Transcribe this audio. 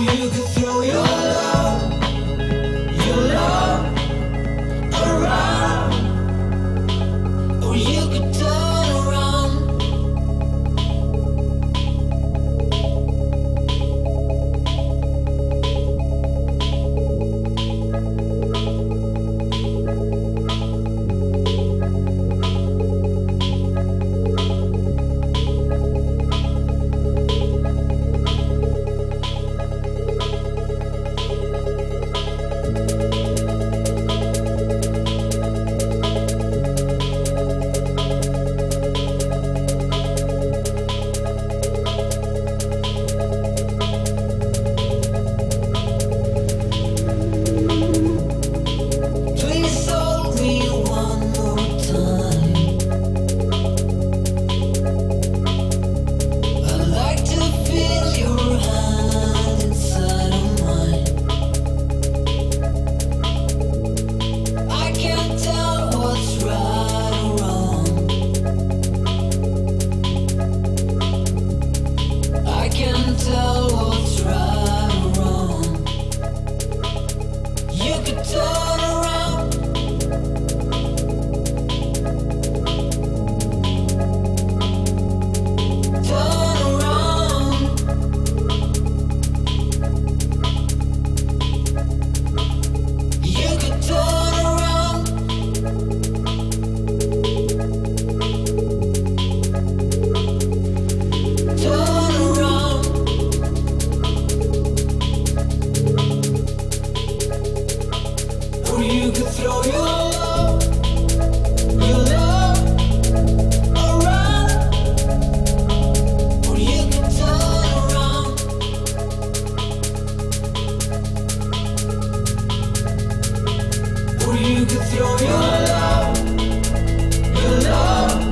you could throw your love. where you can throw your love, your love.